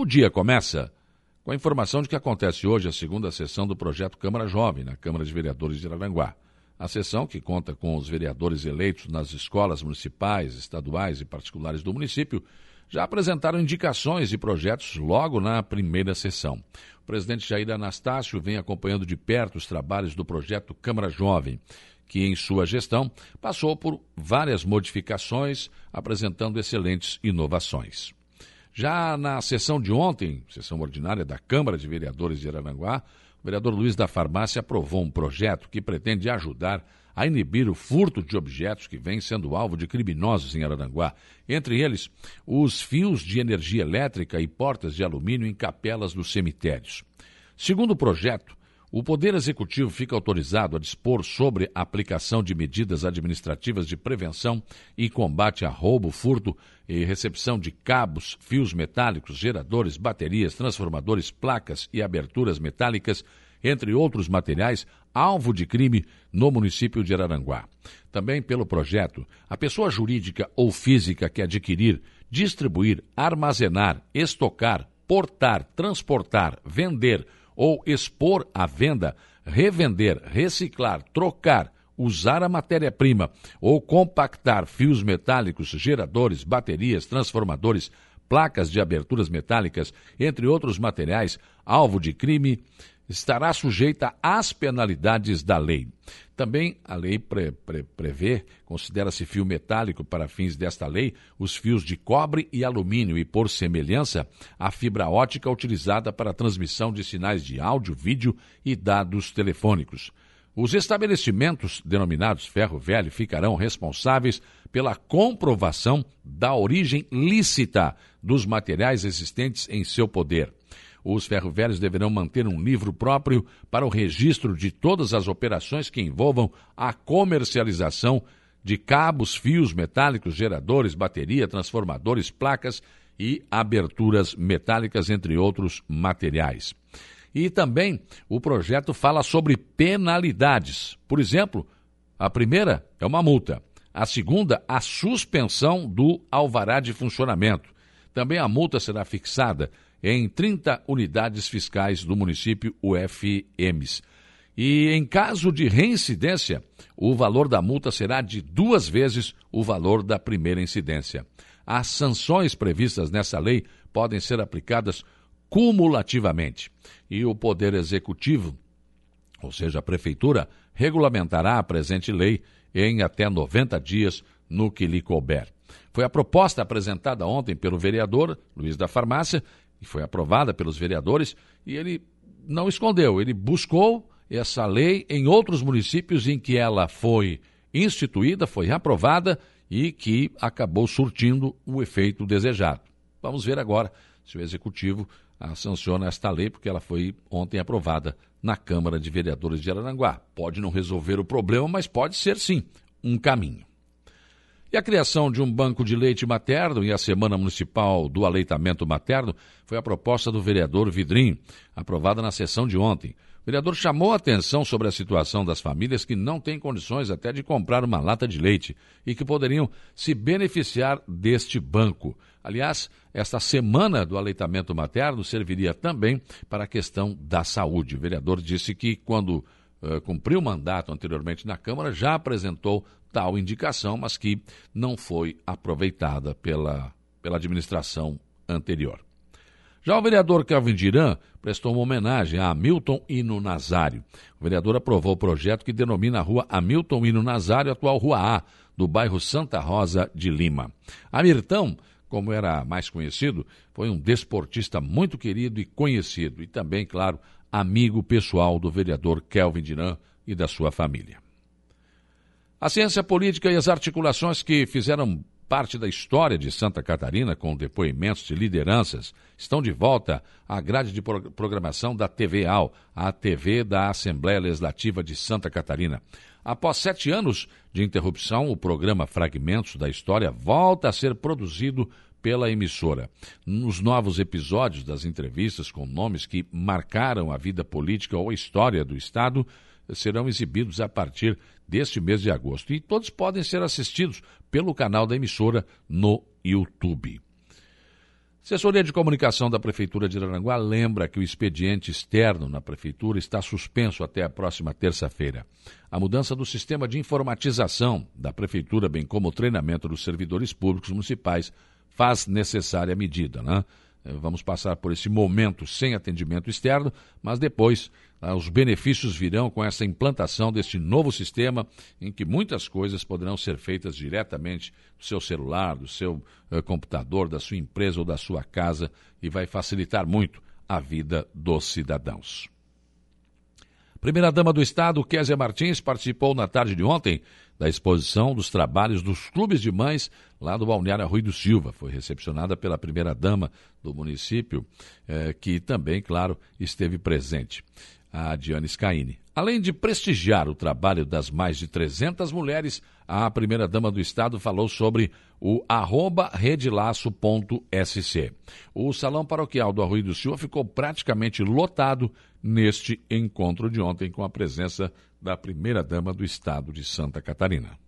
O dia começa com a informação de que acontece hoje a segunda sessão do projeto Câmara Jovem, na Câmara de Vereadores de Araranguá. A sessão, que conta com os vereadores eleitos nas escolas municipais, estaduais e particulares do município, já apresentaram indicações e projetos logo na primeira sessão. O presidente Jair Anastácio vem acompanhando de perto os trabalhos do projeto Câmara Jovem, que em sua gestão passou por várias modificações, apresentando excelentes inovações. Já na sessão de ontem, sessão ordinária da Câmara de Vereadores de Araranguá, o vereador Luiz da Farmácia aprovou um projeto que pretende ajudar a inibir o furto de objetos que vem sendo alvo de criminosos em Araranguá, entre eles os fios de energia elétrica e portas de alumínio em capelas dos cemitérios. Segundo o projeto, o Poder Executivo fica autorizado a dispor sobre a aplicação de medidas administrativas de prevenção e combate a roubo, furto e recepção de cabos, fios metálicos, geradores, baterias, transformadores, placas e aberturas metálicas, entre outros materiais, alvo de crime no município de Araranguá. Também pelo projeto, a pessoa jurídica ou física que adquirir, distribuir, armazenar, estocar, portar, transportar, vender, ou expor à venda, revender, reciclar, trocar, usar a matéria-prima ou compactar fios metálicos, geradores, baterias, transformadores, placas de aberturas metálicas, entre outros materiais, alvo de crime, estará sujeita às penalidades da lei. Também a lei pre, pre, prevê, considera-se fio metálico para fins desta lei, os fios de cobre e alumínio e, por semelhança, a fibra ótica utilizada para a transmissão de sinais de áudio, vídeo e dados telefônicos. Os estabelecimentos denominados ferro velho ficarão responsáveis pela comprovação da origem lícita dos materiais existentes em seu poder. Os ferroviários deverão manter um livro próprio para o registro de todas as operações que envolvam a comercialização de cabos, fios metálicos, geradores, bateria, transformadores, placas e aberturas metálicas, entre outros materiais. E também o projeto fala sobre penalidades. Por exemplo, a primeira é uma multa. A segunda, a suspensão do alvará de funcionamento. Também a multa será fixada em 30 unidades fiscais do município UFMs. E em caso de reincidência, o valor da multa será de duas vezes o valor da primeira incidência. As sanções previstas nessa lei podem ser aplicadas cumulativamente. E o Poder Executivo, ou seja, a Prefeitura, regulamentará a presente lei em até 90 dias no que lhe couber. Foi a proposta apresentada ontem pelo vereador Luiz da Farmácia e foi aprovada pelos vereadores, e ele não escondeu, ele buscou essa lei em outros municípios em que ela foi instituída, foi aprovada e que acabou surtindo o efeito desejado. Vamos ver agora se o executivo ah, sanciona esta lei, porque ela foi ontem aprovada na Câmara de Vereadores de Araranguá. Pode não resolver o problema, mas pode ser sim um caminho. E a criação de um banco de leite materno e a Semana Municipal do Aleitamento Materno foi a proposta do vereador Vidrim, aprovada na sessão de ontem. O vereador chamou a atenção sobre a situação das famílias que não têm condições até de comprar uma lata de leite e que poderiam se beneficiar deste banco. Aliás, esta semana do aleitamento materno serviria também para a questão da saúde. O vereador disse que, quando uh, cumpriu o mandato anteriormente na Câmara, já apresentou tal indicação, mas que não foi aproveitada pela, pela administração anterior. Já o vereador Kelvin Diran prestou uma homenagem a Hamilton Hino Nazário. O vereador aprovou o projeto que denomina a rua Hamilton Hino Nazário, atual Rua A, do bairro Santa Rosa de Lima. Amirtão, como era mais conhecido, foi um desportista muito querido e conhecido, e também, claro, amigo pessoal do vereador Kelvin Diran e da sua família. A ciência política e as articulações que fizeram parte da história de Santa Catarina, com depoimentos de lideranças, estão de volta à grade de programação da TVAL, a TV da Assembleia Legislativa de Santa Catarina. Após sete anos de interrupção, o programa Fragmentos da História volta a ser produzido pela emissora. Nos novos episódios das entrevistas com nomes que marcaram a vida política ou a história do Estado, serão exibidos a partir deste mês de agosto. E todos podem ser assistidos pelo canal da emissora no YouTube. Assessoria de Comunicação da Prefeitura de Araranguá lembra que o expediente externo na Prefeitura está suspenso até a próxima terça-feira. A mudança do sistema de informatização da Prefeitura, bem como o treinamento dos servidores públicos municipais, faz necessária medida. Né? Eh, vamos passar por esse momento sem atendimento externo, mas depois ah, os benefícios virão com essa implantação deste novo sistema, em que muitas coisas poderão ser feitas diretamente do seu celular, do seu uh, computador, da sua empresa ou da sua casa, e vai facilitar muito a vida dos cidadãos. Primeira-dama do Estado, Késia Martins, participou na tarde de ontem da exposição dos trabalhos dos clubes de mães lá do Balneário Rui do Silva. Foi recepcionada pela primeira-dama do município, eh, que também, claro, esteve presente a Diane Scaini. Além de prestigiar o trabalho das mais de 300 mulheres, a primeira-dama do Estado falou sobre o arroba redelaço.sc. O Salão Paroquial do Arroio do Silva ficou praticamente lotado neste encontro de ontem com a presença da primeira-dama do Estado de Santa Catarina.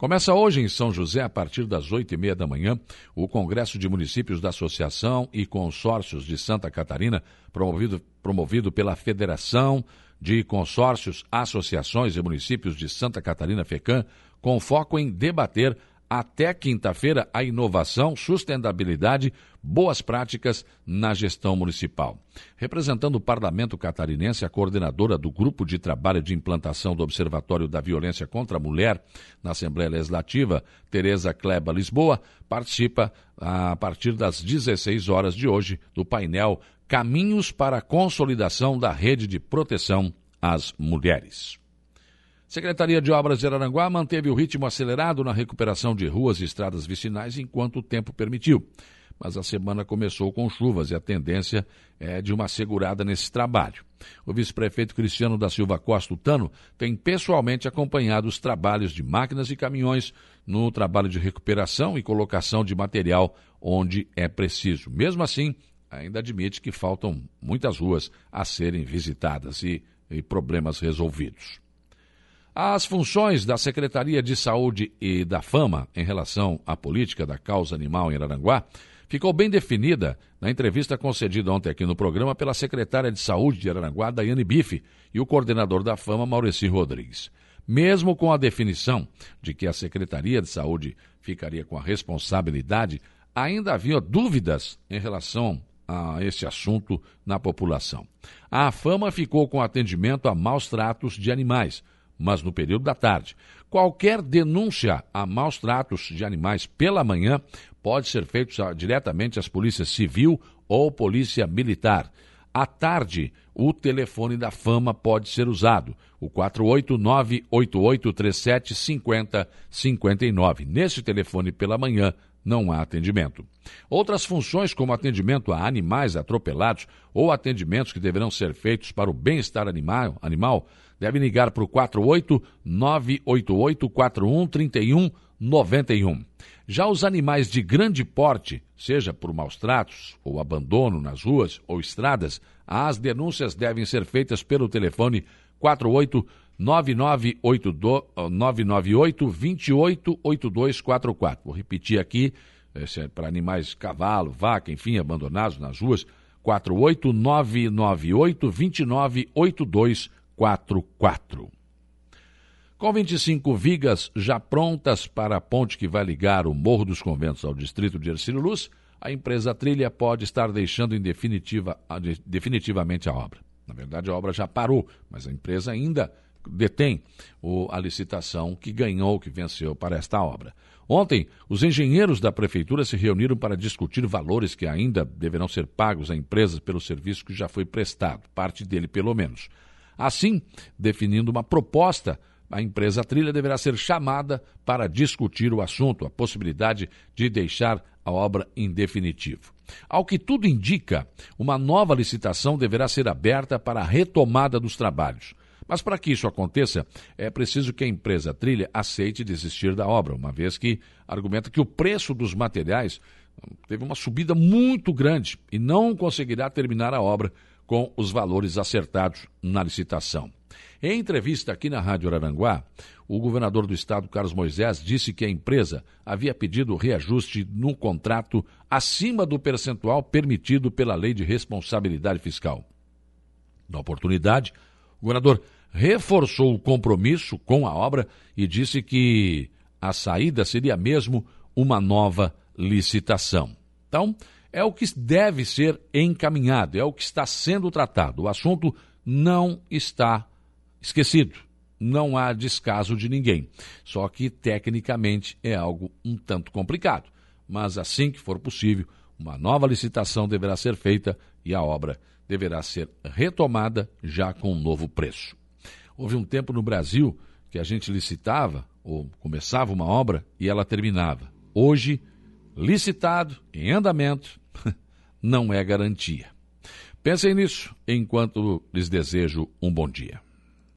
Começa hoje em São José, a partir das oito e meia da manhã, o Congresso de Municípios da Associação e Consórcios de Santa Catarina, promovido, promovido pela Federação de Consórcios, Associações e Municípios de Santa Catarina, FECAM, com foco em debater até quinta-feira a inovação, sustentabilidade, boas práticas na gestão municipal. Representando o Parlamento catarinense, a coordenadora do Grupo de Trabalho de Implantação do Observatório da Violência contra a Mulher na Assembleia Legislativa, Tereza Kleba Lisboa, participa a partir das 16 horas de hoje do painel Caminhos para a Consolidação da Rede de Proteção às Mulheres. Secretaria de Obras de Araranguá manteve o ritmo acelerado na recuperação de ruas e estradas vicinais enquanto o tempo permitiu. Mas a semana começou com chuvas e a tendência é de uma segurada nesse trabalho. O vice-prefeito Cristiano da Silva Costa Tano tem pessoalmente acompanhado os trabalhos de máquinas e caminhões no trabalho de recuperação e colocação de material onde é preciso. Mesmo assim, ainda admite que faltam muitas ruas a serem visitadas e, e problemas resolvidos. As funções da Secretaria de Saúde e da Fama em relação à política da causa animal em Araranguá ficou bem definida na entrevista concedida ontem aqui no programa pela secretária de Saúde de Araranguá, Daiane Bife, e o coordenador da Fama, Maurici Rodrigues. Mesmo com a definição de que a Secretaria de Saúde ficaria com a responsabilidade, ainda havia dúvidas em relação a esse assunto na população. A Fama ficou com atendimento a maus tratos de animais mas no período da tarde. Qualquer denúncia a maus tratos de animais pela manhã pode ser feita diretamente às polícias civil ou polícia militar. À tarde, o telefone da fama pode ser usado, o 489-8837-5059. Nesse telefone pela manhã, não há atendimento. Outras funções, como atendimento a animais atropelados ou atendimentos que deverão ser feitos para o bem-estar animal, animal deve ligar para o 48 988 41 31 91. Já os animais de grande porte, seja por maus tratos ou abandono nas ruas ou estradas, as denúncias devem ser feitas pelo telefone 48 998 288244. Vou repetir aqui, é para animais cavalo, vaca, enfim, abandonados nas ruas, 48998 298244. 44. Com 25 vigas já prontas para a ponte que vai ligar o Morro dos Conventos ao distrito de Ercílio Luz, a empresa Trilha pode estar deixando em definitiva, definitivamente a obra. Na verdade, a obra já parou, mas a empresa ainda detém o, a licitação que ganhou, que venceu para esta obra. Ontem, os engenheiros da prefeitura se reuniram para discutir valores que ainda deverão ser pagos à empresa pelo serviço que já foi prestado, parte dele pelo menos. Assim, definindo uma proposta, a empresa Trilha deverá ser chamada para discutir o assunto, a possibilidade de deixar a obra em definitivo. Ao que tudo indica, uma nova licitação deverá ser aberta para a retomada dos trabalhos. Mas para que isso aconteça, é preciso que a empresa Trilha aceite desistir da obra, uma vez que argumenta que o preço dos materiais teve uma subida muito grande e não conseguirá terminar a obra com os valores acertados na licitação. Em entrevista aqui na Rádio Araranguá, o governador do estado, Carlos Moisés, disse que a empresa havia pedido reajuste no contrato acima do percentual permitido pela Lei de Responsabilidade Fiscal. Na oportunidade, o governador reforçou o compromisso com a obra e disse que a saída seria mesmo uma nova licitação. Então, é o que deve ser encaminhado, é o que está sendo tratado. O assunto não está esquecido. Não há descaso de ninguém. Só que, tecnicamente, é algo um tanto complicado. Mas, assim que for possível, uma nova licitação deverá ser feita e a obra deverá ser retomada já com um novo preço. Houve um tempo no Brasil que a gente licitava ou começava uma obra e ela terminava. Hoje, licitado, em andamento, não é garantia. Pensem nisso enquanto lhes desejo um bom dia.